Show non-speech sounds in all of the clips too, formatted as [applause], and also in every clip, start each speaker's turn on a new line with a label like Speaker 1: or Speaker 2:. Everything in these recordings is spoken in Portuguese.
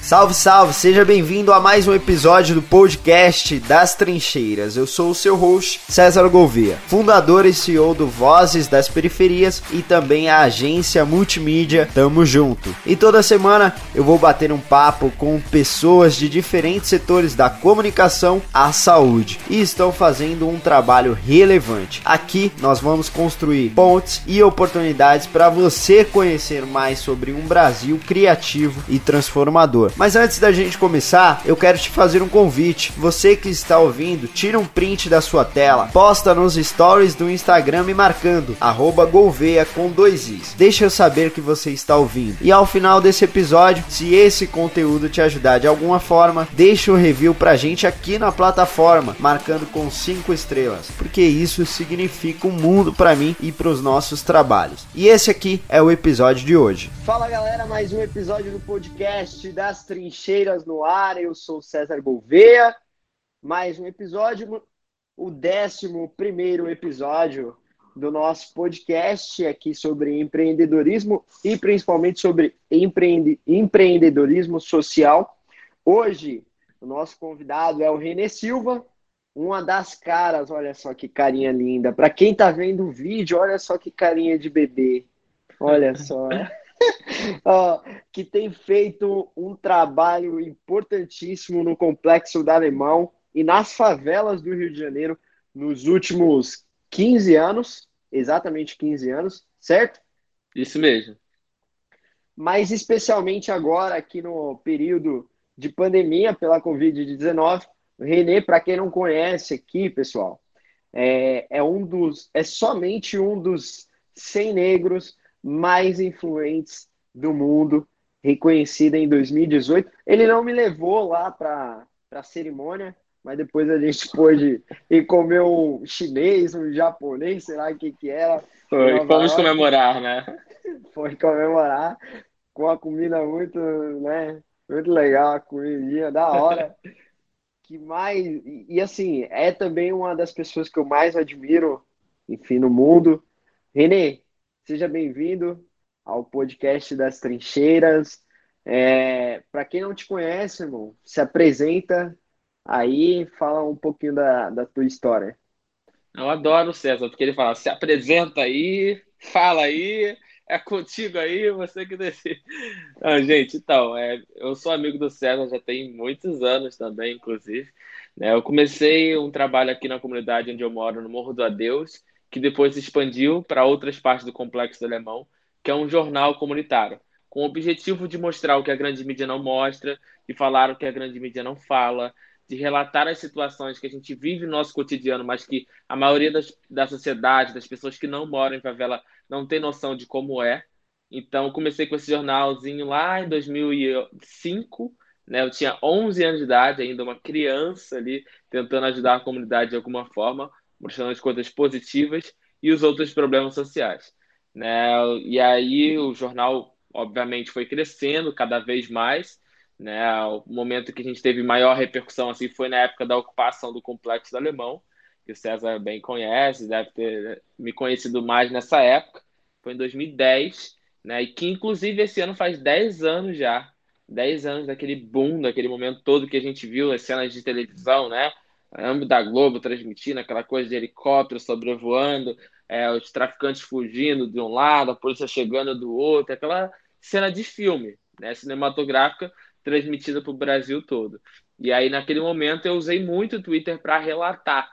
Speaker 1: Salve, salve! Seja bem-vindo a mais um episódio do podcast das Trincheiras. Eu sou o seu host, César Gouveia, fundador e CEO do Vozes das Periferias e também a agência multimídia Tamo Junto. E toda semana eu vou bater um papo com pessoas de diferentes setores da comunicação à saúde e estão fazendo um trabalho relevante. Aqui nós vamos construir pontes e oportunidades para você conhecer mais sobre um Brasil criativo e transformador. Mas antes da gente começar, eu quero te fazer um convite. Você que está ouvindo, tira um print da sua tela, posta nos stories do Instagram me marcando @golveia com dois i's. Deixa eu saber que você está ouvindo. E ao final desse episódio, se esse conteúdo te ajudar de alguma forma, deixa um review pra gente aqui na plataforma, marcando com cinco estrelas, porque isso significa um mundo para mim e para os nossos trabalhos. E esse aqui é o episódio de hoje. Fala galera, mais um episódio do podcast Trincheiras no ar. Eu sou César Gouveia. Mais um episódio, o décimo primeiro episódio do nosso podcast aqui sobre empreendedorismo e principalmente sobre empreende, empreendedorismo social. Hoje, o nosso convidado é o Renê Silva, uma das caras, olha só que carinha linda. Para quem tá vendo o vídeo, olha só que carinha de bebê. Olha só. [laughs] que tem feito um trabalho importantíssimo no Complexo da Alemão e nas favelas do Rio de Janeiro nos últimos 15 anos, exatamente 15 anos, certo?
Speaker 2: Isso mesmo.
Speaker 1: Mas especialmente agora, aqui no período de pandemia pela Covid-19, o Renê, para quem não conhece aqui, pessoal, é, é um dos, é somente um dos 100 negros mais influentes do mundo, reconhecida em 2018. Ele não me levou lá para a cerimônia, mas depois a gente [laughs] pôde ir comer um chinês, um japonês, sei lá o que que era.
Speaker 2: Foi, vamos comemorar, né? [laughs]
Speaker 1: Foi comemorar com a comida muito, né? Muito legal, a comidinha da hora. [laughs] que mais e, e assim é também uma das pessoas que eu mais admiro, enfim, no mundo. Renê, Seja bem-vindo ao podcast das Trincheiras. É, Para quem não te conhece, irmão, se apresenta aí, fala um pouquinho da, da tua história.
Speaker 2: Eu adoro o César, porque ele fala, se apresenta aí, fala aí, é contigo aí, você que decide. Não, gente, então, é, eu sou amigo do César já tem muitos anos também, inclusive. Né? Eu comecei um trabalho aqui na comunidade onde eu moro, no Morro do Adeus, que depois se expandiu para outras partes do Complexo do Alemão, que é um jornal comunitário, com o objetivo de mostrar o que a grande mídia não mostra, de falar o que a grande mídia não fala, de relatar as situações que a gente vive no nosso cotidiano, mas que a maioria das, da sociedade, das pessoas que não moram em favela, não tem noção de como é. Então, comecei com esse jornalzinho lá em 2005, né? Eu tinha 11 anos de idade, ainda uma criança ali, tentando ajudar a comunidade de alguma forma mostrando as coisas positivas e os outros problemas sociais. Né? E aí o jornal, obviamente, foi crescendo cada vez mais. Né? O momento que a gente teve maior repercussão assim foi na época da ocupação do Complexo do Alemão, que o César bem conhece, deve ter me conhecido mais nessa época. Foi em 2010, né? e que inclusive esse ano faz 10 anos já. 10 anos daquele boom, daquele momento todo que a gente viu as cenas de televisão, né? Âmbito da Globo transmitindo aquela coisa de helicóptero sobrevoando, é, os traficantes fugindo de um lado, a polícia chegando do outro, aquela cena de filme, né, cinematográfica transmitida para o Brasil todo. E aí, naquele momento, eu usei muito o Twitter para relatar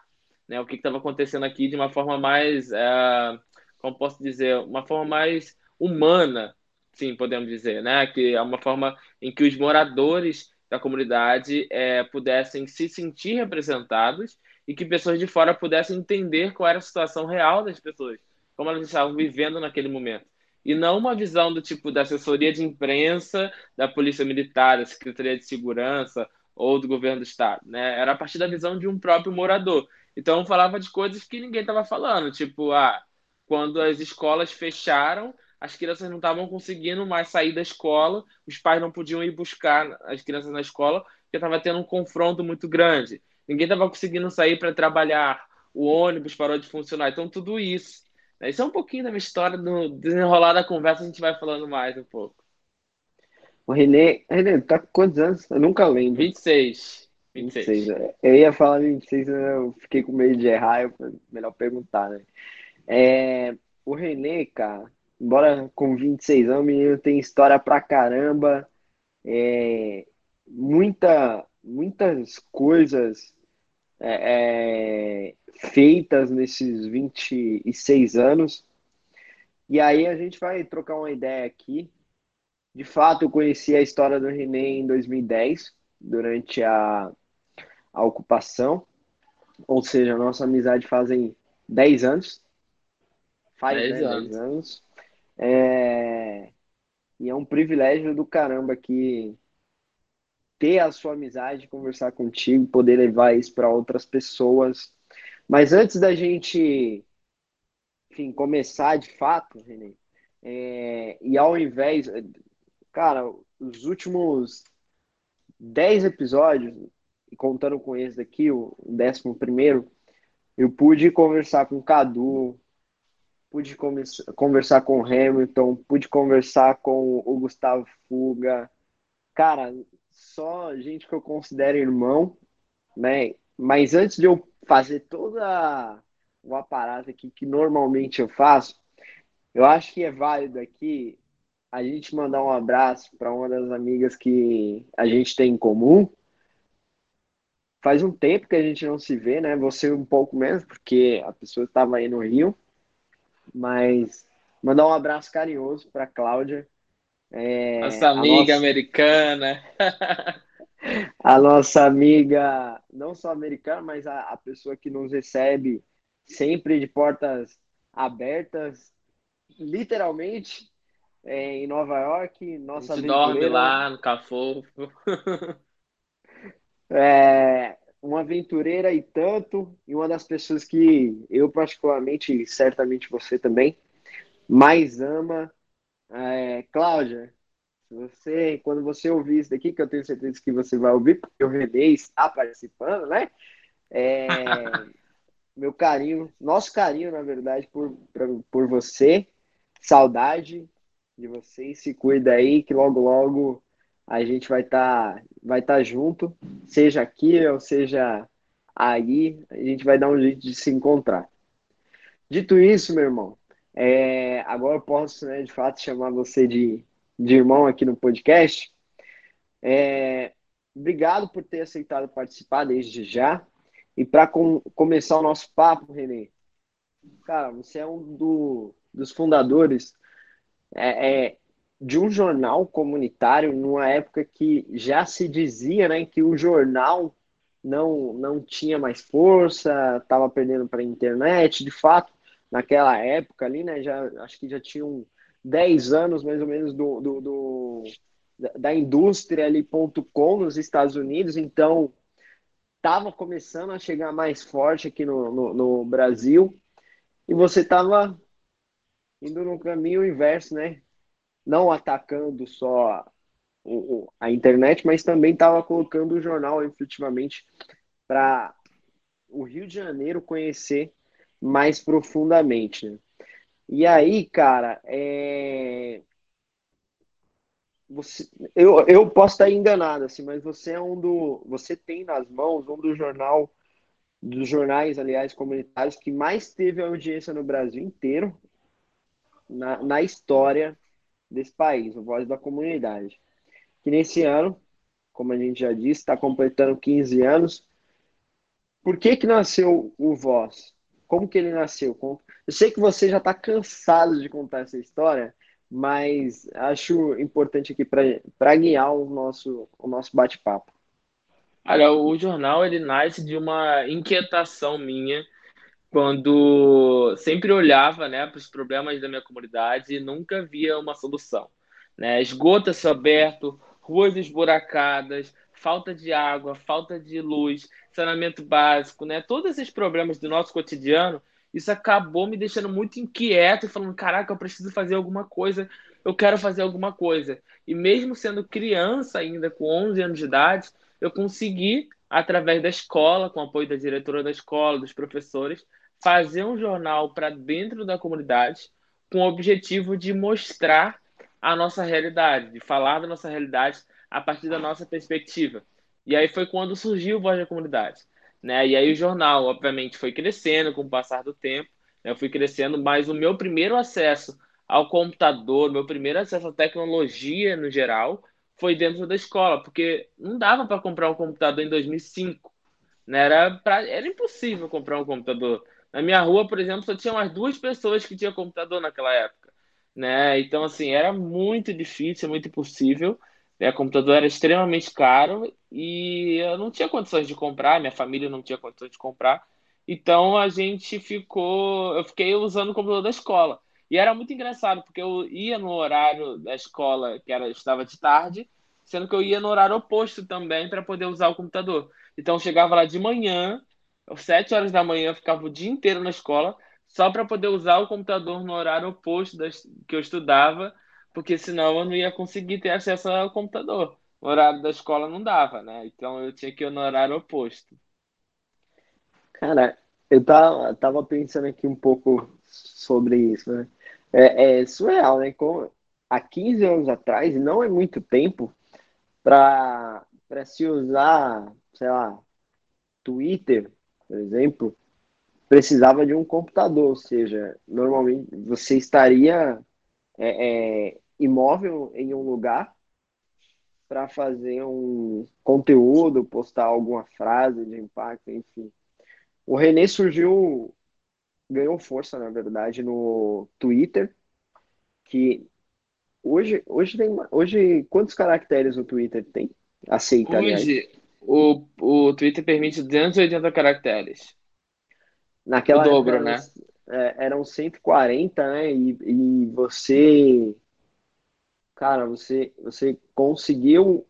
Speaker 2: né, o que estava acontecendo aqui de uma forma mais, é, como posso dizer, uma forma mais humana, sim, podemos dizer, né, que é uma forma em que os moradores da comunidade é, pudessem se sentir representados e que pessoas de fora pudessem entender qual era a situação real das pessoas, como elas estavam vivendo naquele momento. E não uma visão do tipo da assessoria de imprensa, da polícia militar, da Secretaria de Segurança ou do governo do estado, né? Era a partir da visão de um próprio morador. Então falava de coisas que ninguém estava falando, tipo, ah, quando as escolas fecharam, as crianças não estavam conseguindo mais sair da escola, os pais não podiam ir buscar as crianças na escola, porque estava tendo um confronto muito grande. Ninguém estava conseguindo sair para trabalhar, o ônibus parou de funcionar. Então, tudo isso. Isso é um pouquinho da minha história, no desenrolar da conversa a gente vai falando mais um pouco.
Speaker 1: O Renê, Renê, tá com quantos anos? Eu nunca lembro.
Speaker 2: 26. 26. 26.
Speaker 1: Eu ia falar 26, eu fiquei com medo de errar, eu melhor perguntar, né? É, o Renê, cara, embora com 26 anos, o menino tem história pra caramba, é, muita, muitas coisas é, é, feitas nesses 26 anos. E aí a gente vai trocar uma ideia aqui. De fato, eu conheci a história do René em 2010, durante a, a ocupação. Ou seja, a nossa amizade fazem 10 anos. Faz 10 né, anos. anos. É... E é um privilégio do caramba que ter a sua amizade, conversar contigo, poder levar isso para outras pessoas. Mas antes da gente, enfim, começar de fato, Renê, é, e ao invés, cara, os últimos 10 episódios, contando com esse daqui, o décimo primeiro, eu pude conversar com o Cadu, pude conversar com o Hamilton, pude conversar com o Gustavo Fuga. Cara, só gente que eu considero irmão, né? Mas antes de eu fazer toda o aparato aqui que normalmente eu faço, eu acho que é válido aqui a gente mandar um abraço para uma das amigas que a gente tem em comum. Faz um tempo que a gente não se vê, né? Você um pouco menos, porque a pessoa estava aí no Rio. Mas mandar um abraço carinhoso para Cláudia,
Speaker 2: é, nossa amiga nossa... americana. [laughs]
Speaker 1: a nossa amiga, não só americana, mas a, a pessoa que nos recebe sempre de portas abertas, literalmente, é, em Nova York. Nossa
Speaker 2: a gente dorme lá no Cafofo. [laughs]
Speaker 1: é, uma aventureira e tanto, e uma das pessoas que eu particularmente, certamente você também, mais ama é, Cláudia, você, quando você ouvir isso daqui, que eu tenho certeza que você vai ouvir, porque o Renê está participando, né? É, [laughs] meu carinho, nosso carinho, na verdade, por, por você, saudade de você, se cuida aí, que logo, logo a gente vai estar tá, vai tá junto, seja aqui ou seja aí, a gente vai dar um jeito de se encontrar. Dito isso, meu irmão, é, agora eu posso, né, de fato, chamar você de, de irmão aqui no podcast. É, obrigado por ter aceitado participar desde já. E para com, começar o nosso papo, Renê, cara, você é um do, dos fundadores é, é, de um jornal comunitário numa época que já se dizia né, que o jornal não, não tinha mais força, estava perdendo para a internet. De fato, naquela época ali, né? Já, acho que já tinham 10 anos mais ou menos do, do, do da indústria ali ponto com nos Estados Unidos, então estava começando a chegar mais forte aqui no, no, no Brasil e você estava indo no caminho inverso, né? Não atacando só o, a internet, mas também estava colocando o jornal efetivamente para o Rio de Janeiro conhecer mais profundamente. Né? E aí, cara, é... você, eu, eu posso estar enganado, assim, mas você é um do. Você tem nas mãos um do jornal, dos jornais, aliás, comunitários, que mais teve audiência no Brasil inteiro, na, na história desse país, o Voz da Comunidade. Que nesse ano, como a gente já disse, está completando 15 anos. Por que, que nasceu o Voz? como que ele nasceu. Eu sei que você já está cansado de contar essa história, mas acho importante aqui para guiar o nosso, o nosso bate-papo.
Speaker 2: Olha, o jornal ele nasce de uma inquietação minha quando sempre olhava né, para os problemas da minha comunidade e nunca via uma solução. Né? Esgoto aberto, ruas esburacadas, falta de água, falta de luz, saneamento básico, né? Todos esses problemas do nosso cotidiano, isso acabou me deixando muito inquieto e falando, caraca, eu preciso fazer alguma coisa, eu quero fazer alguma coisa. E mesmo sendo criança ainda, com 11 anos de idade, eu consegui, através da escola, com o apoio da diretora da escola, dos professores, fazer um jornal para dentro da comunidade com o objetivo de mostrar a nossa realidade, de falar da nossa realidade a partir da nossa perspectiva. E aí foi quando surgiu o Voz da Comunidade. Né? E aí o jornal, obviamente, foi crescendo com o passar do tempo, né? eu fui crescendo, mas o meu primeiro acesso ao computador, meu primeiro acesso à tecnologia no geral, foi dentro da escola, porque não dava para comprar um computador em 2005. Né? Era, pra, era impossível comprar um computador. Na minha rua, por exemplo, só tinha umas duas pessoas que tinham computador naquela época. Né? Então, assim, era muito difícil, muito impossível. Né? O computador era extremamente caro e eu não tinha condições de comprar, minha família não tinha condições de comprar. Então a gente ficou, eu fiquei usando o computador da escola. E era muito engraçado, porque eu ia no horário da escola, que era, estava de tarde, sendo que eu ia no horário oposto também para poder usar o computador. Então eu chegava lá de manhã, 7 horas da manhã, eu ficava o dia inteiro na escola, só para poder usar o computador no horário oposto das, que eu estudava, porque senão eu não ia conseguir ter acesso ao computador. O horário da escola não dava, né? Então eu tinha que ir no horário oposto.
Speaker 1: Cara, eu tava, tava pensando aqui um pouco sobre isso, né? É, é surreal, né? Como há 15 anos atrás, não é muito tempo, para se usar, sei lá, Twitter, por exemplo, precisava de um computador, ou seja, normalmente você estaria é, é, imóvel em um lugar para fazer um conteúdo, postar alguma frase de impacto, enfim. O René surgiu, ganhou força, na verdade, no Twitter, que hoje, hoje tem, hoje quantos caracteres o Twitter tem? Aceita,
Speaker 2: Hoje, o, o Twitter permite 280 caracteres.
Speaker 1: Naquela o dobro, época, né? É, eram 140, né? E, e você, cara, você, você conseguiu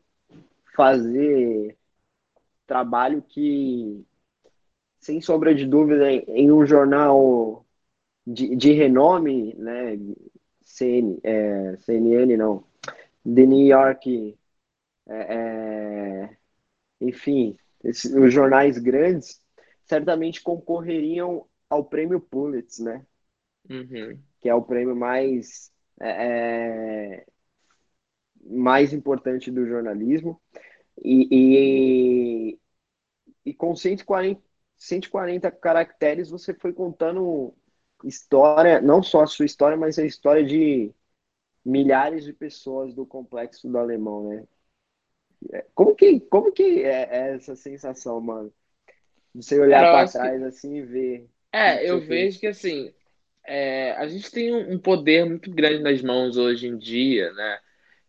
Speaker 1: fazer trabalho que sem sombra de dúvida, em um jornal de, de renome, né, CN, é, CNN não, The New York, é, é, enfim, esses, os jornais grandes certamente concorreriam ao prêmio Pulitzer, né?
Speaker 2: Uhum.
Speaker 1: Que é o prêmio mais é, é mais importante do jornalismo e, e, e com 140 140 caracteres você foi contando história, não só a sua história, mas a história de milhares de pessoas do complexo do alemão, né? É, como que, como que é, é essa sensação, mano? Você olhar para trás que... assim e ver.
Speaker 2: É, eu vejo que assim, é, a gente tem um poder muito grande nas mãos hoje em dia, né?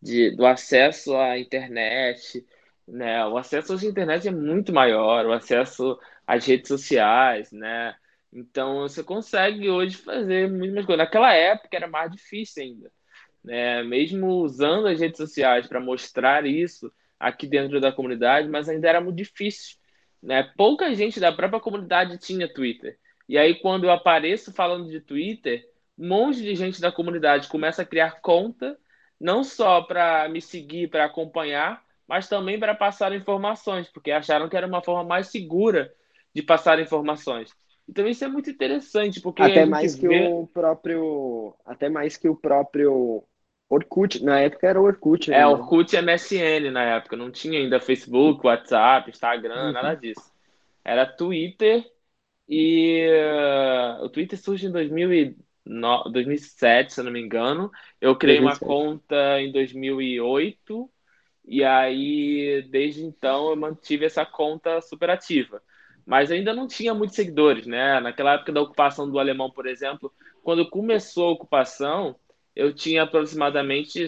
Speaker 2: De, do acesso à internet, né? O acesso à internet é muito maior, o acesso às redes sociais, né? Então você consegue hoje fazer muito mais coisas. Naquela época era mais difícil ainda, né? Mesmo usando as redes sociais para mostrar isso aqui dentro da comunidade, mas ainda era muito difícil, né? Pouca gente da própria comunidade tinha Twitter. E aí quando eu apareço falando de Twitter, um monte de gente da comunidade começa a criar conta, não só para me seguir, para acompanhar, mas também para passar informações, porque acharam que era uma forma mais segura de passar informações. Então isso é muito interessante, porque
Speaker 1: até mais que vê... o próprio, até mais que o próprio Orkut, na época era o Orkut.
Speaker 2: Né? É, Orkut MSN na época, não tinha ainda Facebook, WhatsApp, Instagram, uhum. nada disso. Era Twitter e uh, o Twitter surge em 2009, 2007, se eu não me engano. Eu criei 2007. uma conta em 2008 e aí, desde então, eu mantive essa conta super ativa. Mas ainda não tinha muitos seguidores, né? Naquela época da ocupação do alemão, por exemplo, quando começou a ocupação, eu tinha aproximadamente,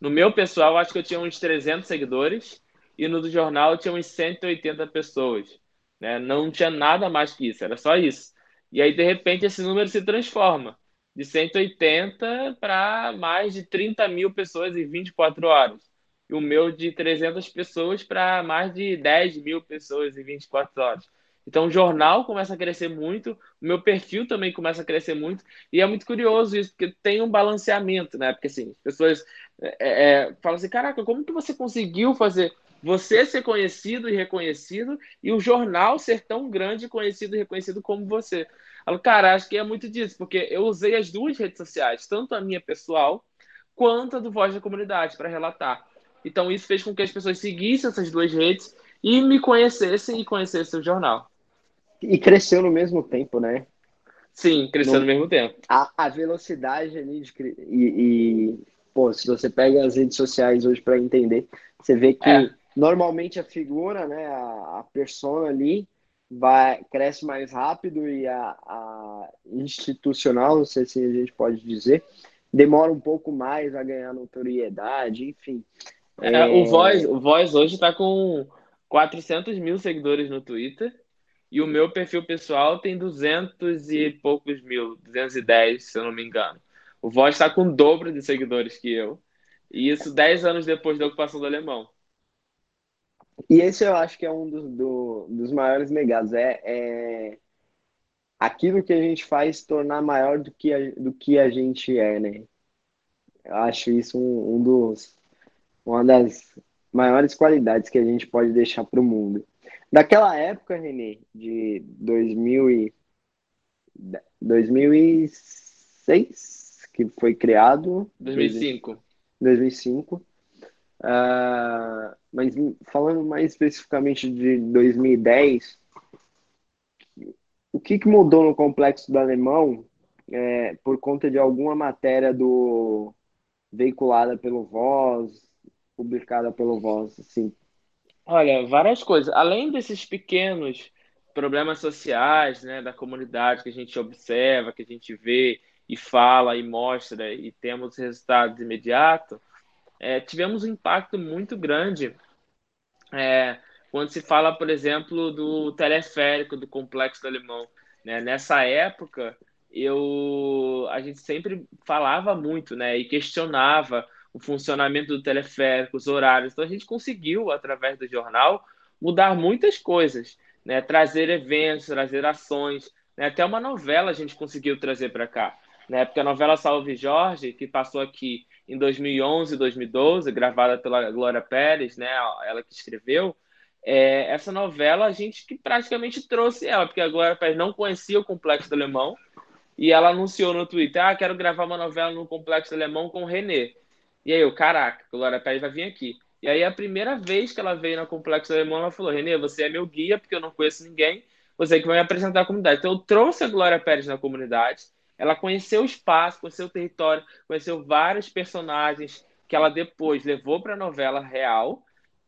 Speaker 2: no meu pessoal, acho que eu tinha uns 300 seguidores, e no do jornal eu tinha uns 180 pessoas. Né? Não tinha nada mais que isso, era só isso. E aí, de repente, esse número se transforma de 180 para mais de 30 mil pessoas em 24 horas e o meu de 300 pessoas para mais de 10 mil pessoas em 24 horas. Então o jornal começa a crescer muito, o meu perfil também começa a crescer muito, e é muito curioso isso, porque tem um balanceamento, né? Porque assim, as pessoas é, é, falam assim, caraca, como que você conseguiu fazer você ser conhecido e reconhecido e o jornal ser tão grande, conhecido e reconhecido como você? Eu, cara, acho que é muito disso, porque eu usei as duas redes sociais, tanto a minha pessoal quanto a do Voz da Comunidade para relatar. Então isso fez com que as pessoas seguissem essas duas redes e me conhecessem e conhecessem o jornal.
Speaker 1: E cresceu no mesmo tempo, né?
Speaker 2: Sim, cresceu no, no mesmo tempo.
Speaker 1: A, a velocidade ali de, e, e, pô, se você pega as redes sociais hoje para entender, você vê que é. normalmente a figura, né, a, a persona ali vai cresce mais rápido e a, a institucional, não sei se a gente pode dizer, demora um pouco mais a ganhar notoriedade, enfim.
Speaker 2: É, é... O, Voz, o Voz hoje está com 400 mil seguidores no Twitter e o meu perfil pessoal tem 200 e poucos mil, 210, se eu não me engano. O Voz está com o dobro de seguidores que eu. E isso 10 anos depois da ocupação do Alemão.
Speaker 1: E esse eu acho que é um dos, do, dos maiores negados. É, é, aquilo que a gente faz tornar maior do que a, do que a gente é, né? Eu acho isso um, um dos, uma das maiores qualidades que a gente pode deixar para o mundo. Daquela época, Renê, de 2000 e, 2006, que foi criado.
Speaker 2: 2005.
Speaker 1: 2005. Uh, mas falando mais especificamente de 2010, o que, que mudou no complexo do alemão é, por conta de alguma matéria do veiculada pelo Voz, publicada pelo Voz, assim?
Speaker 2: Olha, várias coisas. Além desses pequenos problemas sociais, né, da comunidade que a gente observa, que a gente vê e fala e mostra e temos resultados imediatos, é, tivemos um impacto muito grande é, quando se fala, por exemplo, do teleférico do Complexo do Alemão. Né? Nessa época, eu, a gente sempre falava muito né? e questionava o funcionamento do teleférico, os horários. Então, a gente conseguiu, através do jornal, mudar muitas coisas, né? trazer eventos, trazer ações. Né? Até uma novela a gente conseguiu trazer para cá. Né? Porque a novela Salve Jorge, que passou aqui em 2011 2012, gravada pela Glória Pérez, né? ela que escreveu, é, essa novela a gente que praticamente trouxe ela, porque a Glória Pérez não conhecia o Complexo do Alemão e ela anunciou no Twitter: Ah, quero gravar uma novela no Complexo do Alemão com o Renê. E aí eu, caraca, Glória Pérez vai vir aqui. E aí a primeira vez que ela veio no Complexo Alemão, ela falou: Renê, você é meu guia, porque eu não conheço ninguém, você que vai me apresentar a comunidade. Então eu trouxe a Glória Pérez na comunidade, ela conheceu o espaço, conheceu o território, conheceu vários personagens que ela depois levou para a novela real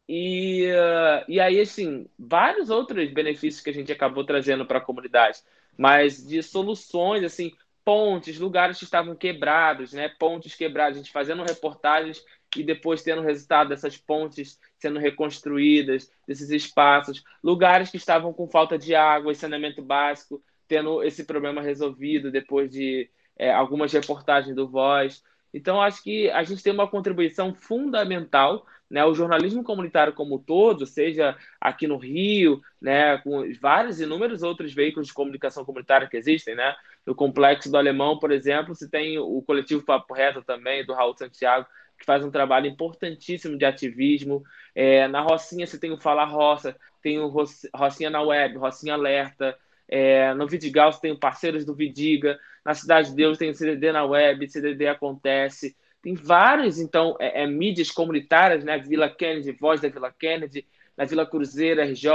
Speaker 2: e, uh, e aí, assim, vários outros benefícios que a gente acabou trazendo para a comunidade, mas de soluções, assim, pontes, lugares que estavam quebrados, né? Pontes quebradas, a gente fazendo reportagens e depois tendo resultado dessas pontes sendo reconstruídas, desses espaços, lugares que estavam com falta de água e saneamento básico, tendo esse problema resolvido depois de é, algumas reportagens do Voz. Então, acho que a gente tem uma contribuição fundamental, né? O jornalismo comunitário como todo, seja aqui no Rio, né, com vários inúmeros outros veículos de comunicação comunitária que existem, né? No Complexo do Alemão, por exemplo, se tem o coletivo Papo Reto também, do Raul Santiago, que faz um trabalho importantíssimo de ativismo. É, na Rocinha você tem o Fala Roça, tem o Rocinha na Web, Rocinha Alerta. É, no Vidigal você tem parceiros do Vidiga. Na Cidade de Deus tem CDD na web, CDD acontece. Tem várias, então, é, é, mídias comunitárias, né? Vila Kennedy, Voz da Vila Kennedy, na Vila Cruzeiro, RJ,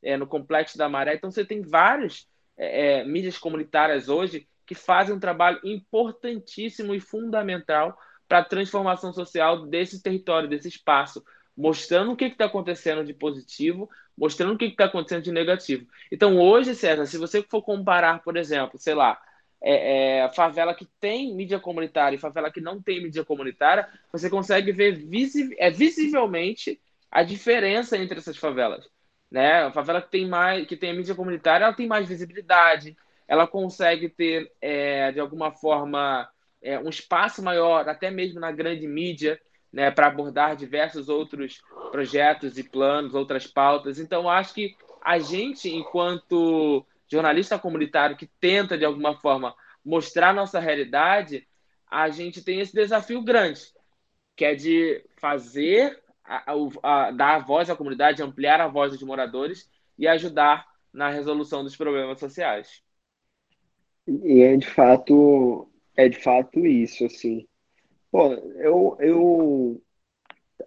Speaker 2: é, no Complexo da Maré. Então, você tem várias é, é, mídias comunitárias hoje que fazem um trabalho importantíssimo e fundamental para a transformação social desse território, desse espaço, mostrando o que está acontecendo de positivo, mostrando o que está acontecendo de negativo. Então, hoje, César, se você for comparar, por exemplo, sei lá, é, é, favela que tem mídia comunitária e favela que não tem mídia comunitária, você consegue ver visi é, visivelmente a diferença entre essas favelas. Né? A favela que tem mais, que tem mídia comunitária, ela tem mais visibilidade, ela consegue ter, é, de alguma forma, é, um espaço maior, até mesmo na grande mídia, né, para abordar diversos outros projetos e planos, outras pautas. Então, acho que a gente, enquanto jornalista comunitário que tenta, de alguma forma, mostrar nossa realidade, a gente tem esse desafio grande, que é de fazer, a, a, a, dar a voz à comunidade, ampliar a voz dos moradores e ajudar na resolução dos problemas sociais.
Speaker 1: E é de fato, é de fato isso, assim. Pô, eu, eu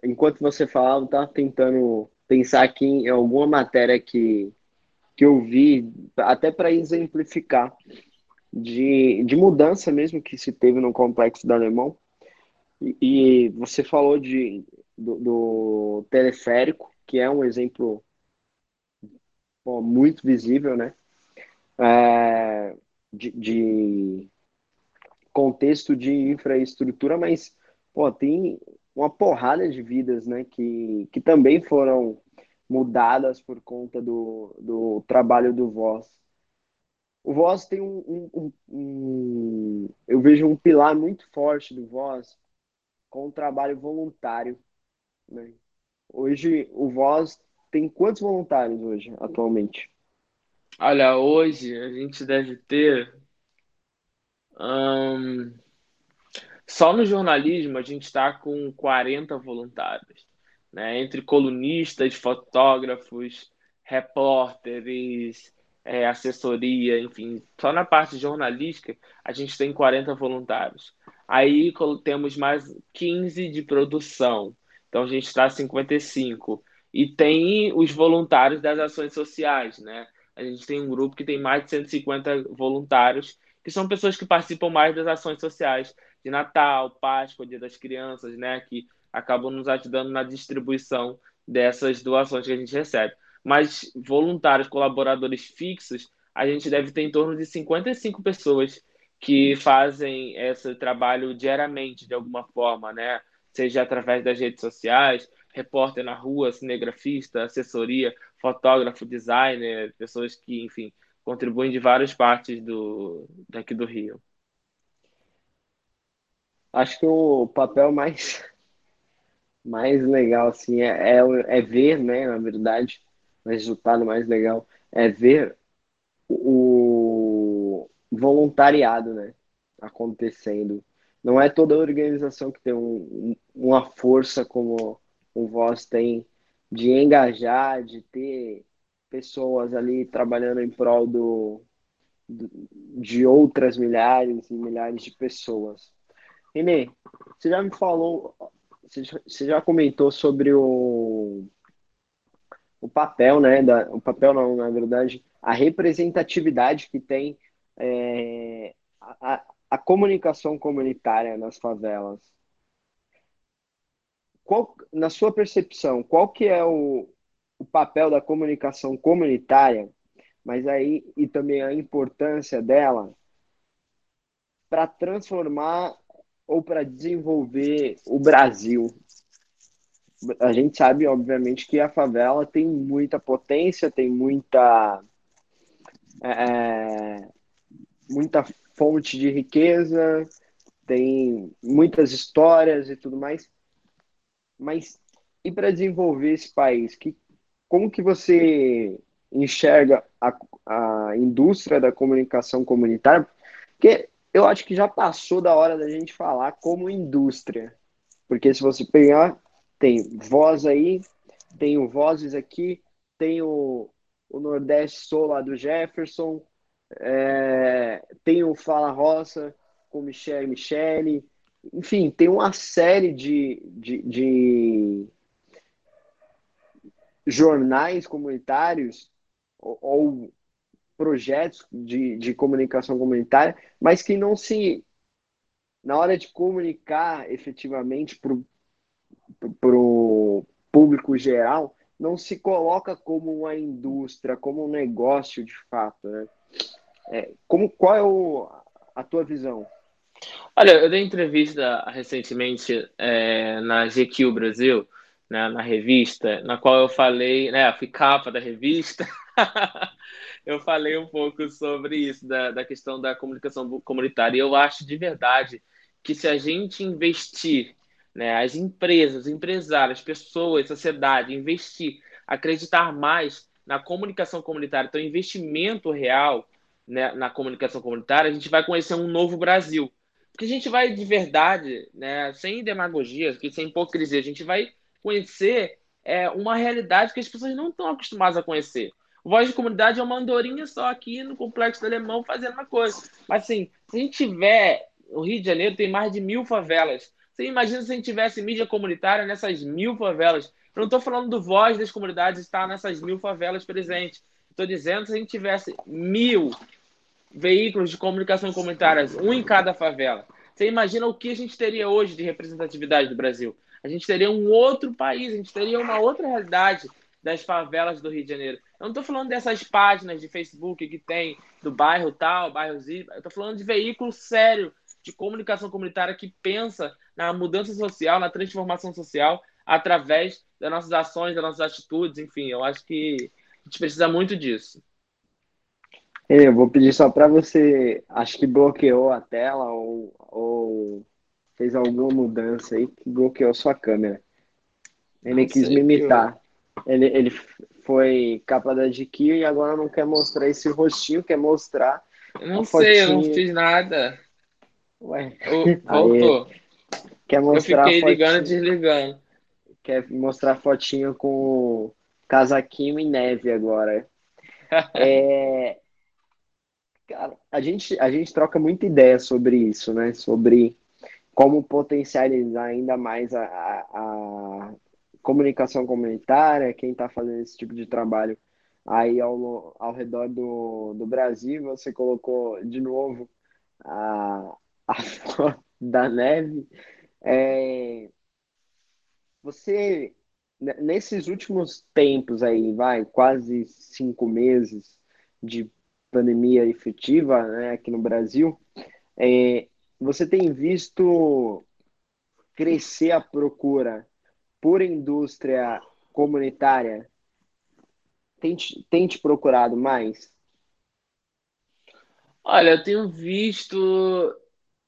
Speaker 1: enquanto você falava, estava tentando pensar aqui em alguma matéria que, que eu vi, até para exemplificar, de, de mudança mesmo que se teve no complexo do Alemão. E, e você falou de, do, do, teleférico, que é um exemplo muito visível, né? É, de, de contexto de infraestrutura, mas pô, tem uma porrada de vidas, né, que, que também foram mudadas por conta do, do trabalho do Voz. O Voz tem um, um, um, um, Eu vejo um pilar muito forte do Voz com o trabalho voluntário. Né? Hoje, o Voz tem quantos voluntários hoje, atualmente?
Speaker 2: Olha, hoje a gente deve ter. Hum, só no jornalismo a gente está com 40 voluntários, né? entre colunistas, fotógrafos, repórteres, é, assessoria, enfim, só na parte jornalística a gente tem 40 voluntários. Aí temos mais 15 de produção, então a gente está 55. E tem os voluntários das ações sociais, né? A gente tem um grupo que tem mais de 150 voluntários, que são pessoas que participam mais das ações sociais de Natal, Páscoa, Dia das Crianças, né, que acabam nos ajudando na distribuição dessas doações que a gente recebe. Mas voluntários, colaboradores fixos, a gente deve ter em torno de 55 pessoas que fazem esse trabalho diariamente, de alguma forma, né? Seja através das redes sociais, repórter na rua, cinegrafista, assessoria, fotógrafo, designer, pessoas que, enfim, contribuem de várias partes do, daqui do Rio.
Speaker 1: Acho que o papel mais, mais legal, assim, é, é, é ver, né, na verdade, o resultado mais legal é ver o voluntariado, né, acontecendo. Não é toda organização que tem um, uma força como o Voz tem de engajar, de ter pessoas ali trabalhando em prol do, de outras milhares e milhares de pessoas. Renê, você já me falou, você já comentou sobre o, o papel, né? Da, o papel não, na verdade, a representatividade que tem é, a, a comunicação comunitária nas favelas. Qual, na sua percepção, qual que é o, o papel da comunicação comunitária, mas aí e também a importância dela para transformar ou para desenvolver o Brasil? A gente sabe, obviamente, que a favela tem muita potência, tem muita é, muita fonte de riqueza, tem muitas histórias e tudo mais. Mas e para desenvolver esse país, que, como que você enxerga a, a indústria da comunicação comunitária? Porque eu acho que já passou da hora da gente falar como indústria. Porque se você pegar, tem voz aí, tem o Vozes aqui, tem o, o Nordeste Soul lá do Jefferson, é, tem o Fala Roça com Michelle Michele, enfim, tem uma série de, de, de jornais comunitários ou, ou projetos de, de comunicação comunitária, mas que não se, na hora de comunicar efetivamente para o público geral, não se coloca como uma indústria, como um negócio de fato, né? É, como, qual é o, a tua visão?
Speaker 2: Olha, eu dei entrevista recentemente é, na GQ Brasil, né, na revista, na qual eu falei, né, fui capa da revista, [laughs] [laughs] eu falei um pouco sobre isso, da, da questão da comunicação comunitária. Eu acho de verdade que se a gente investir, né, as empresas, empresários, pessoas, sociedade, investir, acreditar mais na comunicação comunitária, então investimento real né, na comunicação comunitária, a gente vai conhecer um novo Brasil. Porque a gente vai de verdade, né, sem demagogia, sem hipocrisia, a gente vai conhecer é, uma realidade que as pessoas não estão acostumadas a conhecer. Voz de Comunidade é uma andorinha só aqui no Complexo do Alemão fazendo uma coisa. Mas, assim, se a gente tiver. O Rio de Janeiro tem mais de mil favelas. Você imagina se a gente tivesse mídia comunitária nessas mil favelas? Eu não estou falando do voz das comunidades estar nessas mil favelas presentes. Estou dizendo se a gente tivesse mil veículos de comunicação comunitária, um em cada favela. Você imagina o que a gente teria hoje de representatividade do Brasil? A gente teria um outro país, a gente teria uma outra realidade das favelas do Rio de Janeiro. Eu não estou falando dessas páginas de Facebook que tem do bairro tal, bairro Z. Eu estou falando de veículo sério de comunicação comunitária que pensa na mudança social, na transformação social através das nossas ações, das nossas atitudes. Enfim, eu acho que a gente precisa muito disso.
Speaker 1: Eu vou pedir só para você, acho que bloqueou a tela ou, ou fez alguma mudança aí que bloqueou sua câmera. Ele não quis me imitar. Ele, ele foi capa da GQ e agora não quer mostrar esse rostinho, quer mostrar.
Speaker 2: Eu não sei, fotinha. eu não fiz nada.
Speaker 1: Ué.
Speaker 2: voltou.
Speaker 1: Quer mostrar
Speaker 2: eu fiquei ligando e desligando.
Speaker 1: Quer mostrar fotinho com casaquinho e neve agora. [laughs] é, Cara, a gente, a gente troca muita ideia sobre isso, né? Sobre como potencializar ainda mais a, a, a comunicação comunitária, quem está fazendo esse tipo de trabalho aí ao, ao redor do, do Brasil. Você colocou de novo a, a foto [laughs] da neve. É, você, nesses últimos tempos aí, vai, quase cinco meses de pandemia efetiva né, aqui no Brasil, é, você tem visto crescer a procura por indústria comunitária? Tem te, tem te procurado mais?
Speaker 2: Olha, eu tenho visto.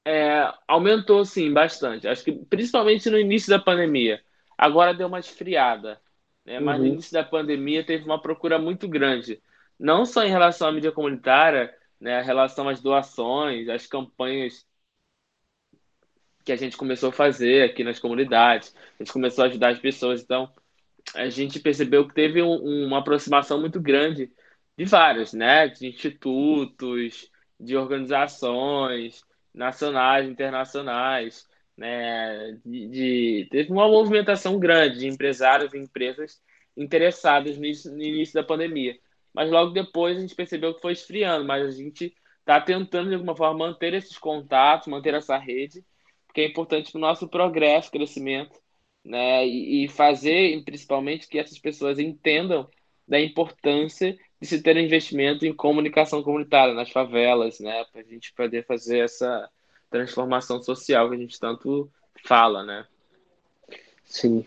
Speaker 2: É, aumentou sim bastante. Acho que principalmente no início da pandemia. Agora deu uma esfriada. Né? Mas uhum. no início da pandemia teve uma procura muito grande não só em relação à mídia comunitária, né, em relação às doações, às campanhas que a gente começou a fazer aqui nas comunidades, a gente começou a ajudar as pessoas. Então, a gente percebeu que teve um, uma aproximação muito grande de vários, né, de institutos, de organizações nacionais, internacionais, né, de, de, teve uma movimentação grande de empresários e empresas interessados nisso, no início da pandemia. Mas logo depois a gente percebeu que foi esfriando, mas a gente está tentando de alguma forma manter esses contatos, manter essa rede, porque é importante para o nosso progresso, crescimento, né? E, fazer, principalmente, que essas pessoas entendam da importância de se ter investimento em comunicação comunitária nas favelas, né? Para a gente poder fazer essa transformação social que a gente tanto fala, né?
Speaker 1: Sim,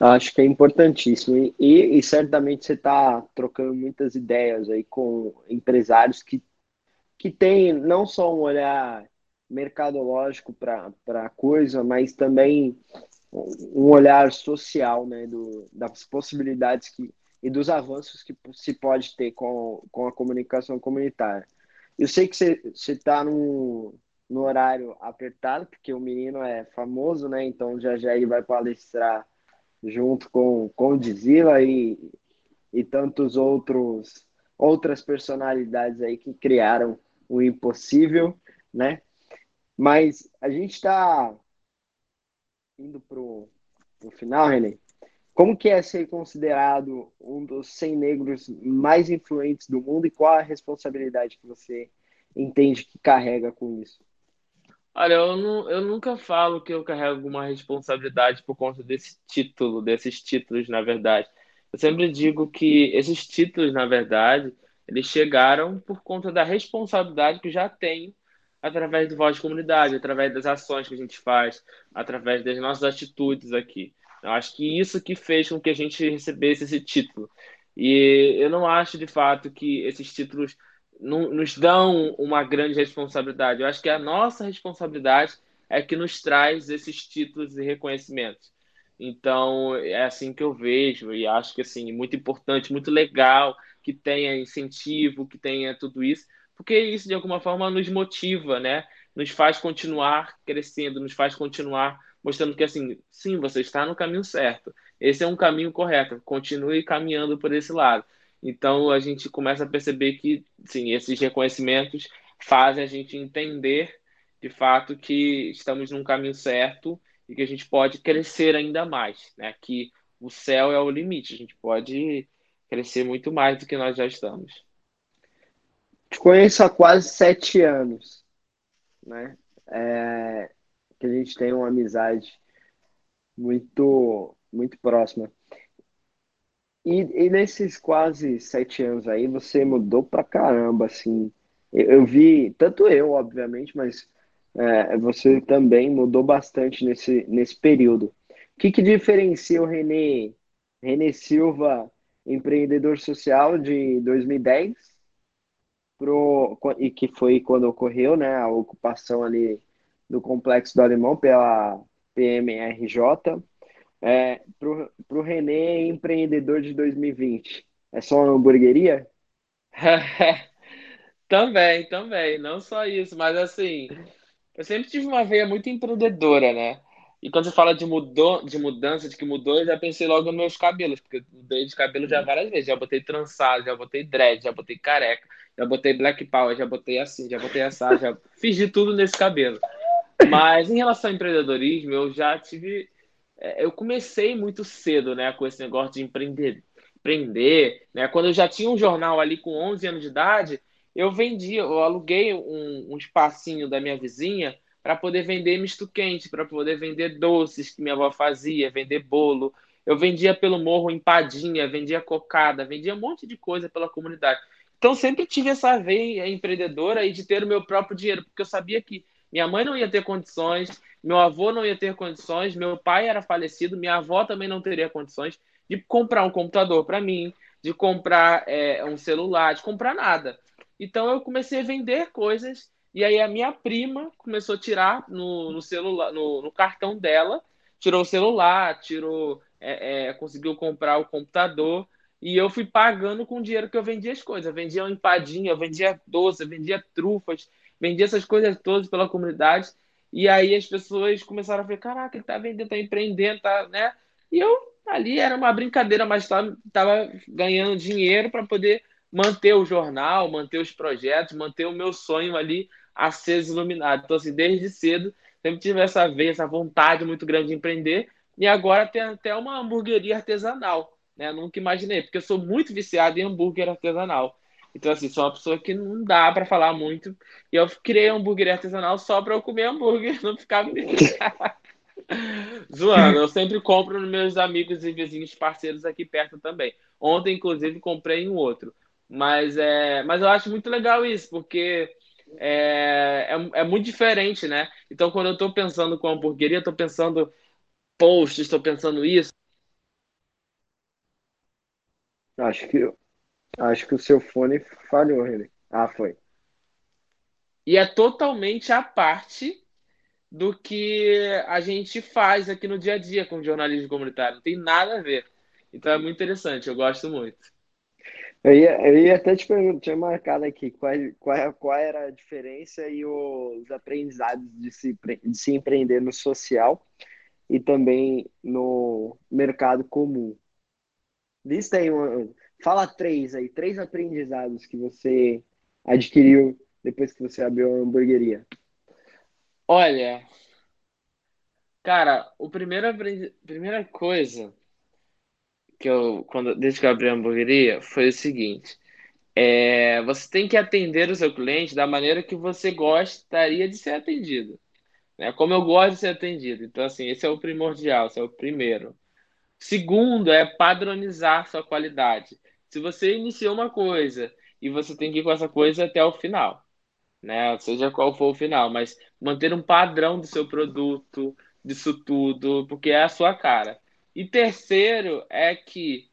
Speaker 1: Acho que é importantíssimo. E, e, e certamente você está trocando muitas ideias aí com empresários que, que têm não só um olhar mercadológico para a coisa, mas também um olhar social né, do, das possibilidades que, e dos avanços que se pode ter com, com a comunicação comunitária. Eu sei que você está no, no horário apertado, porque o menino é famoso, né? Então já já ele vai palestrar junto com com Dizila e, e tantos outros outras personalidades aí que criaram o impossível, né? Mas a gente está indo pro, pro final, René. Como que é ser considerado um dos 100 negros mais influentes do mundo e qual a responsabilidade que você entende que carrega com isso?
Speaker 2: Olha, eu, não, eu nunca falo que eu carrego alguma responsabilidade por conta desse título, desses títulos, na verdade. Eu sempre digo que esses títulos, na verdade, eles chegaram por conta da responsabilidade que já tenho através do Voz de Comunidade, através das ações que a gente faz, através das nossas atitudes aqui. Eu acho que isso que fez com que a gente recebesse esse título. E eu não acho, de fato, que esses títulos nos dão uma grande responsabilidade. Eu acho que a nossa responsabilidade é que nos traz esses títulos e reconhecimentos. Então, é assim que eu vejo e acho que assim, muito importante, muito legal que tenha incentivo, que tenha tudo isso, porque isso de alguma forma nos motiva, né? Nos faz continuar crescendo, nos faz continuar mostrando que assim, sim, você está no caminho certo. Esse é um caminho correto. Continue caminhando por esse lado. Então a gente começa a perceber que, sim, esses reconhecimentos fazem a gente entender de fato que estamos num caminho certo e que a gente pode crescer ainda mais, né? Que o céu é o limite, a gente pode crescer muito mais do que nós já estamos.
Speaker 1: Te conheço há quase sete anos, né? É, que a gente tem uma amizade muito, muito próxima. E, e nesses quase sete anos aí, você mudou pra caramba, assim. Eu, eu vi, tanto eu, obviamente, mas é, você também mudou bastante nesse, nesse período. O que, que diferencia o René, René Silva, empreendedor social de 2010, pro, e que foi quando ocorreu né, a ocupação ali do Complexo do Alemão pela PMRJ, é, pro, pro René, empreendedor de 2020? É só uma hamburgueria? [laughs]
Speaker 2: também, também. Não só isso, mas assim, eu sempre tive uma veia muito empreendedora, né? E quando você fala de, mudou, de mudança, de que mudou, eu já pensei logo nos meus cabelos, porque eu mudei de cabelo já várias vezes. Já botei trançado, já botei dread, já botei careca, já botei black power, já botei assim, já botei assado, já [laughs] fiz de tudo nesse cabelo. Mas em relação ao empreendedorismo, eu já tive é, eu comecei muito cedo, né, com esse negócio de empreender, empreender, né? Quando eu já tinha um jornal ali com 11 anos de idade, eu vendia, eu aluguei um, um espacinho da minha vizinha para poder vender misto quente, para poder vender doces que minha avó fazia, vender bolo. Eu vendia pelo morro empadinha, vendia cocada, vendia um monte de coisa pela comunidade. Então sempre tive essa veia empreendedora e de ter o meu próprio dinheiro, porque eu sabia que minha mãe não ia ter condições, meu avô não ia ter condições, meu pai era falecido, minha avó também não teria condições de comprar um computador para mim, de comprar é, um celular, de comprar nada. Então eu comecei a vender coisas e aí a minha prima começou a tirar no, no celular, no, no, cartão dela, tirou o celular, tirou, é, é, conseguiu comprar o computador e eu fui pagando com o dinheiro que eu vendia as coisas. Eu vendia uma empadinha, eu vendia doce, eu vendia trufas, vendia essas coisas todas pela comunidade. E aí as pessoas começaram a ver, caraca, ele tá vendendo, tá empreendendo, tá, né? E eu ali era uma brincadeira, mas tava, tava ganhando dinheiro para poder manter o jornal, manter os projetos, manter o meu sonho ali aceso, iluminado. Então, assim, desde cedo, sempre tive essa veia, essa vontade muito grande de empreender. E agora tem até uma hamburgueria artesanal, né? Nunca imaginei, porque eu sou muito viciado em hambúrguer artesanal. Então, assim, sou uma pessoa que não dá para falar muito. E eu criei um hambúrguer artesanal só para eu comer hambúrguer, [laughs] não ficar [laughs] Zoando, eu sempre compro nos meus amigos e vizinhos parceiros aqui perto também. Ontem, inclusive, comprei um outro. Mas, é, mas eu acho muito legal isso, porque é, é, é muito diferente, né? Então, quando eu estou pensando com hamburgueria, estou pensando posts, estou pensando isso.
Speaker 1: Acho que Acho que o seu fone falhou, René. Ah, foi.
Speaker 2: E é totalmente a parte do que a gente faz aqui no dia a dia com jornalismo comunitário. Não tem nada a ver. Então é muito interessante, eu gosto muito.
Speaker 1: Eu ia, eu ia até te perguntar, tinha marcado aqui qual, qual, qual era a diferença e os aprendizados de se, de se empreender no social e também no mercado comum. Lista aí uma, Fala três aí, três aprendizados que você adquiriu depois que você abriu a hamburgueria.
Speaker 2: Olha, cara, o primeiro aprendi... primeira coisa que eu quando desde que eu abri a hamburgueria foi o seguinte: é, você tem que atender o seu cliente da maneira que você gostaria de ser atendido, né? Como eu gosto de ser atendido. Então assim, esse é o primordial, esse é o primeiro. Segundo é padronizar sua qualidade se você iniciou uma coisa e você tem que ir com essa coisa até o final, né? Seja qual for o final, mas manter um padrão do seu produto, disso tudo, porque é a sua cara. E terceiro é que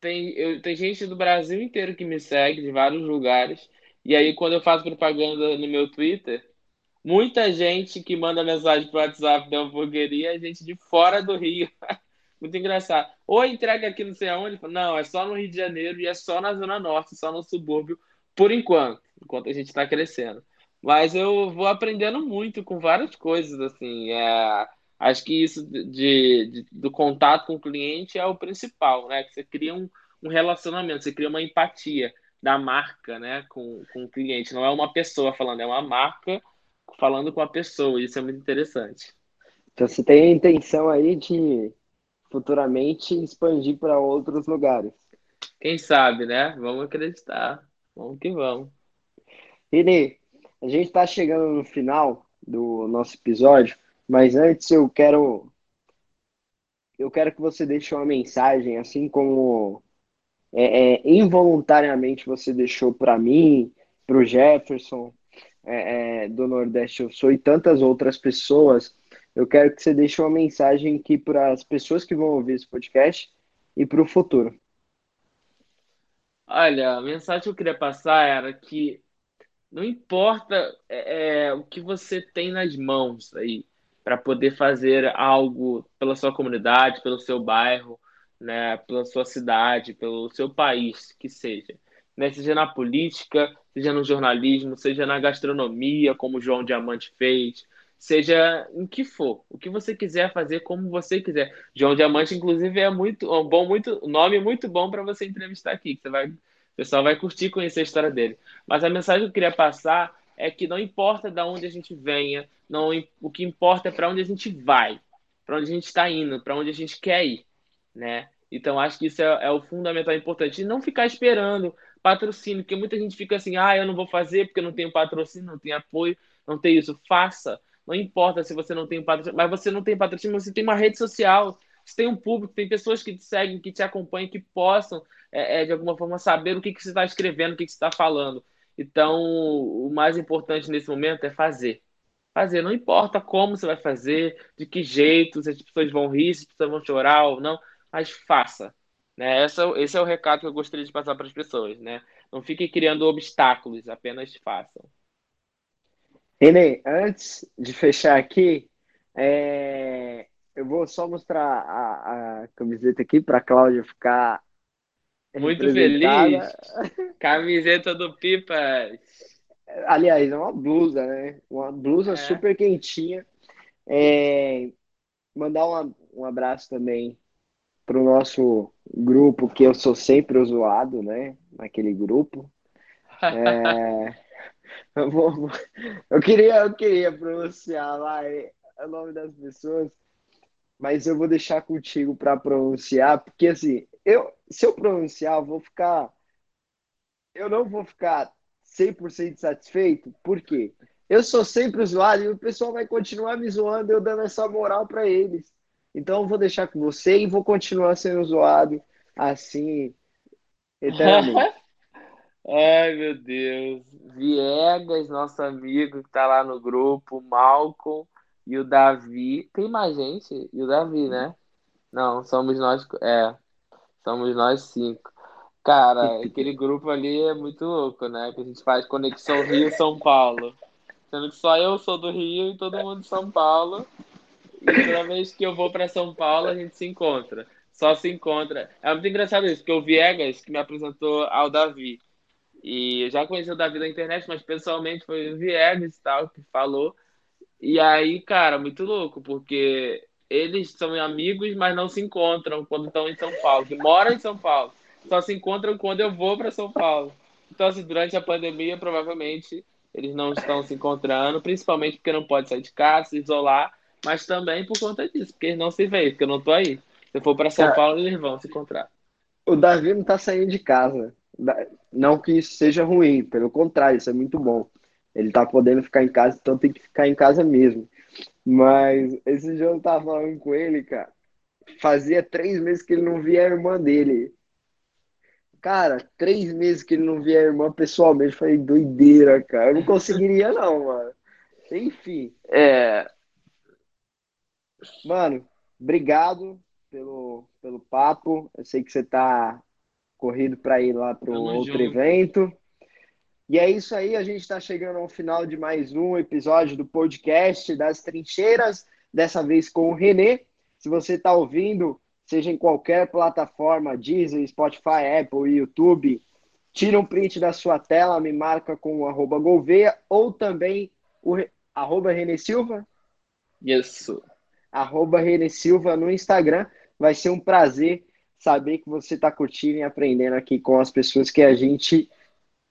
Speaker 2: tem, eu, tem gente do Brasil inteiro que me segue, de vários lugares, e aí quando eu faço propaganda no meu Twitter, muita gente que manda mensagem pro WhatsApp da hamburgueria é gente de fora do Rio. [laughs] Muito engraçado. Ou entrega aqui não sei aonde, não, é só no Rio de Janeiro e é só na Zona Norte, só no subúrbio, por enquanto, enquanto a gente está crescendo. Mas eu vou aprendendo muito com várias coisas, assim. É, acho que isso de, de, do contato com o cliente é o principal, né? Que você cria um, um relacionamento, você cria uma empatia da marca, né, com, com o cliente. Não é uma pessoa falando, é uma marca falando com a pessoa. Isso é muito interessante.
Speaker 1: Então você tem a intenção aí de futuramente expandir para outros lugares.
Speaker 2: Quem sabe, né? Vamos acreditar. Vamos que vamos.
Speaker 1: Renê, a gente está chegando no final do nosso episódio, mas antes eu quero eu quero que você deixe uma mensagem, assim como é, é, involuntariamente você deixou para mim, para o Jefferson é, é, do Nordeste Eu Sou e tantas outras pessoas. Eu quero que você deixe uma mensagem aqui para as pessoas que vão ouvir esse podcast e para o futuro.
Speaker 2: Olha, a mensagem que eu queria passar era que não importa é, é o que você tem nas mãos aí para poder fazer algo pela sua comunidade, pelo seu bairro, né, pela sua cidade, pelo seu país, que seja. Né, seja na política, seja no jornalismo, seja na gastronomia, como o João Diamante fez, seja em que for, o que você quiser fazer, como você quiser. João Diamante, inclusive, é muito um bom, muito nome muito bom para você entrevistar aqui, que você vai pessoal vai curtir conhecer a história dele. Mas a mensagem que eu queria passar é que não importa de onde a gente venha, não, o que importa é para onde a gente vai, para onde a gente está indo, para onde a gente quer ir, né? Então acho que isso é, é o fundamental importante. E não ficar esperando patrocínio, porque muita gente fica assim, ah, eu não vou fazer porque não tenho patrocínio, não tenho apoio, não tenho isso. Faça. Não importa se você não tem patrocínio, mas você não tem patrocínio, você tem uma rede social, você tem um público, tem pessoas que te seguem, que te acompanham, que possam, é, é, de alguma forma, saber o que, que você está escrevendo, o que, que você está falando. Então, o mais importante nesse momento é fazer. Fazer, não importa como você vai fazer, de que jeito, se as pessoas vão rir, se as pessoas vão chorar ou não, mas faça. Né? Esse, é, esse é o recado que eu gostaria de passar para as pessoas. Né? Não fiquem criando obstáculos, apenas façam.
Speaker 1: Renê, antes de fechar aqui, é... Eu vou só mostrar a, a camiseta aqui para a Cláudia ficar
Speaker 2: muito feliz. Camiseta do Pipas.
Speaker 1: Aliás, é uma blusa, né? Uma blusa é. super quentinha. É... Mandar uma, um abraço também para o nosso grupo, que eu sou sempre o zoado, né? Naquele grupo. É... [laughs] eu, vou... eu, queria, eu queria pronunciar lá é, o nome das pessoas, mas eu vou deixar contigo para pronunciar, porque assim, eu, se eu pronunciar, vou ficar. Eu não vou ficar 100% satisfeito, por quê? Eu sou sempre zoado e o pessoal vai continuar me zoando, eu dando essa moral para eles. Então eu vou deixar com você e vou continuar sendo zoado assim eternamente. [laughs]
Speaker 2: Ai, meu Deus. Viegas, nosso amigo que tá lá no grupo, Malcolm e o Davi. Tem mais gente? E o Davi, né? Não, somos nós. É, somos nós cinco. Cara, [laughs] aquele grupo ali é muito louco, né? Que a gente faz conexão Rio-São Paulo. Sendo que só eu sou do Rio e todo mundo de São Paulo. E toda vez que eu vou para São Paulo, a gente se encontra. Só se encontra. É muito engraçado isso, porque o Viegas que me apresentou ao Davi. E eu já conheci o Davi da internet, mas pessoalmente foi o Viegas e tal que falou. E aí, cara, muito louco, porque eles são amigos, mas não se encontram quando estão em São Paulo, que moram em São Paulo. Só se encontram quando eu vou para São Paulo. Então, assim, durante a pandemia, provavelmente eles não estão se encontrando, principalmente porque não pode sair de casa, se isolar, mas também por conta disso, porque eles não se veem, porque eu não tô aí. Se eu for para São Paulo, eles vão se encontrar.
Speaker 1: O Davi não tá saindo de casa. Não que isso seja ruim, pelo contrário, isso é muito bom. Ele tá podendo ficar em casa, então tem que ficar em casa mesmo. Mas esse dia eu tava falando com ele, cara. Fazia três meses que ele não via a irmã dele. Cara, três meses que ele não via a irmã pessoalmente. Falei, doideira, cara. Eu não conseguiria, [laughs] não, mano. Enfim.
Speaker 2: É.
Speaker 1: Mano, obrigado pelo, pelo papo. Eu sei que você tá corrido para ir lá pro Tamo outro junto. evento. E é isso aí, a gente está chegando ao final de mais um episódio do podcast das trincheiras, dessa vez com o Renê. Se você está ouvindo, seja em qualquer plataforma, Deezer, Spotify, Apple, YouTube, tira um print da sua tela, me marca com o arroba Gouveia ou também o arroba Renê Silva.
Speaker 2: Isso.
Speaker 1: Arroba Renê Silva no Instagram. Vai ser um prazer saber que você está curtindo e aprendendo aqui com as pessoas que a gente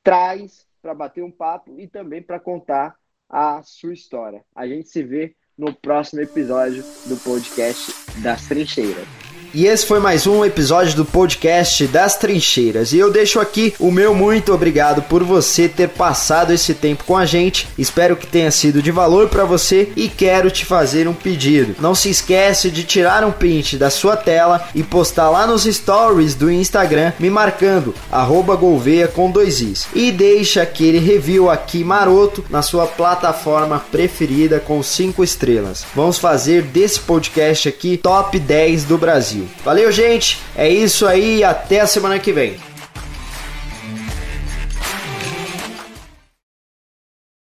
Speaker 1: traz para bater um papo e também para contar a sua história. A gente se vê
Speaker 3: no próximo episódio do podcast das Trincheiras. E esse foi mais um episódio do podcast das Trincheiras. E eu deixo aqui o meu muito obrigado por você ter passado esse tempo com a gente. Espero que tenha sido de valor para você e quero te fazer um pedido. Não se esquece de tirar um print da sua tela e postar lá nos stories do Instagram me marcando @golveia com dois i's. E deixa aquele review aqui maroto na sua plataforma preferida com cinco estrelas. Vamos fazer desse podcast aqui top 10 do Brasil. Valeu, gente. É isso aí. Até a semana que vem.